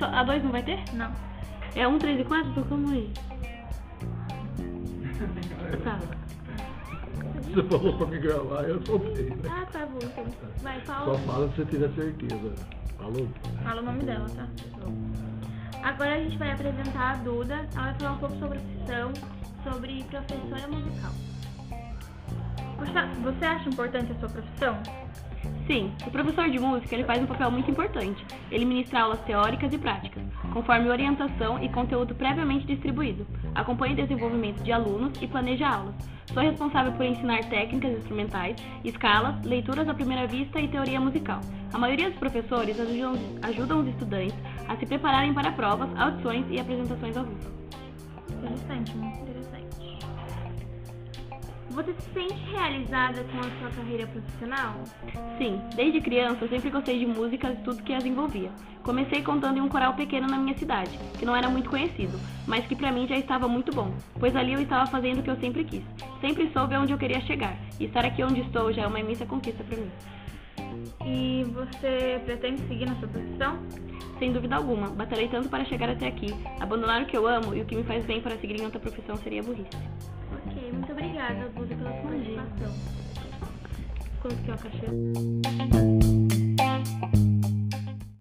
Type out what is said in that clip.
A2 não vai ter? Não. É 1, 3 e 4? Então calma aí. Tá. Você falou pra me gravar, eu soltei, né? Ah, tá bom. Então. Vai, Só Paula. fala se você tiver certeza. Falou? Fala o nome dela, tá? Agora a gente vai apresentar a Duda. Ela vai falar um pouco sobre a profissão, sobre professora musical. Você acha importante a sua profissão? Sim, o professor de música ele faz um papel muito importante. Ele ministra aulas teóricas e práticas, conforme orientação e conteúdo previamente distribuído. Acompanha o desenvolvimento de alunos e planeja aulas. Sou responsável por ensinar técnicas instrumentais, escalas, leituras à primeira vista e teoria musical. A maioria dos professores ajudam, ajudam os estudantes a se prepararem para provas, audições e apresentações ao vivo. Interessante, muito interessante. Você se sente realizada com a sua carreira profissional? Sim, desde criança eu sempre gostei de músicas e tudo que as envolvia. Comecei cantando em um coral pequeno na minha cidade, que não era muito conhecido, mas que pra mim já estava muito bom, pois ali eu estava fazendo o que eu sempre quis. Sempre soube aonde eu queria chegar, e estar aqui onde estou já é uma imensa conquista pra mim. E você pretende seguir na sua profissão? Sem dúvida alguma, batalhei tanto para chegar até aqui. Abandonar o que eu amo e o que me faz bem para seguir em outra profissão seria burrice. Ok, muito obrigada, Duda, pela sua participação. Que o cachê?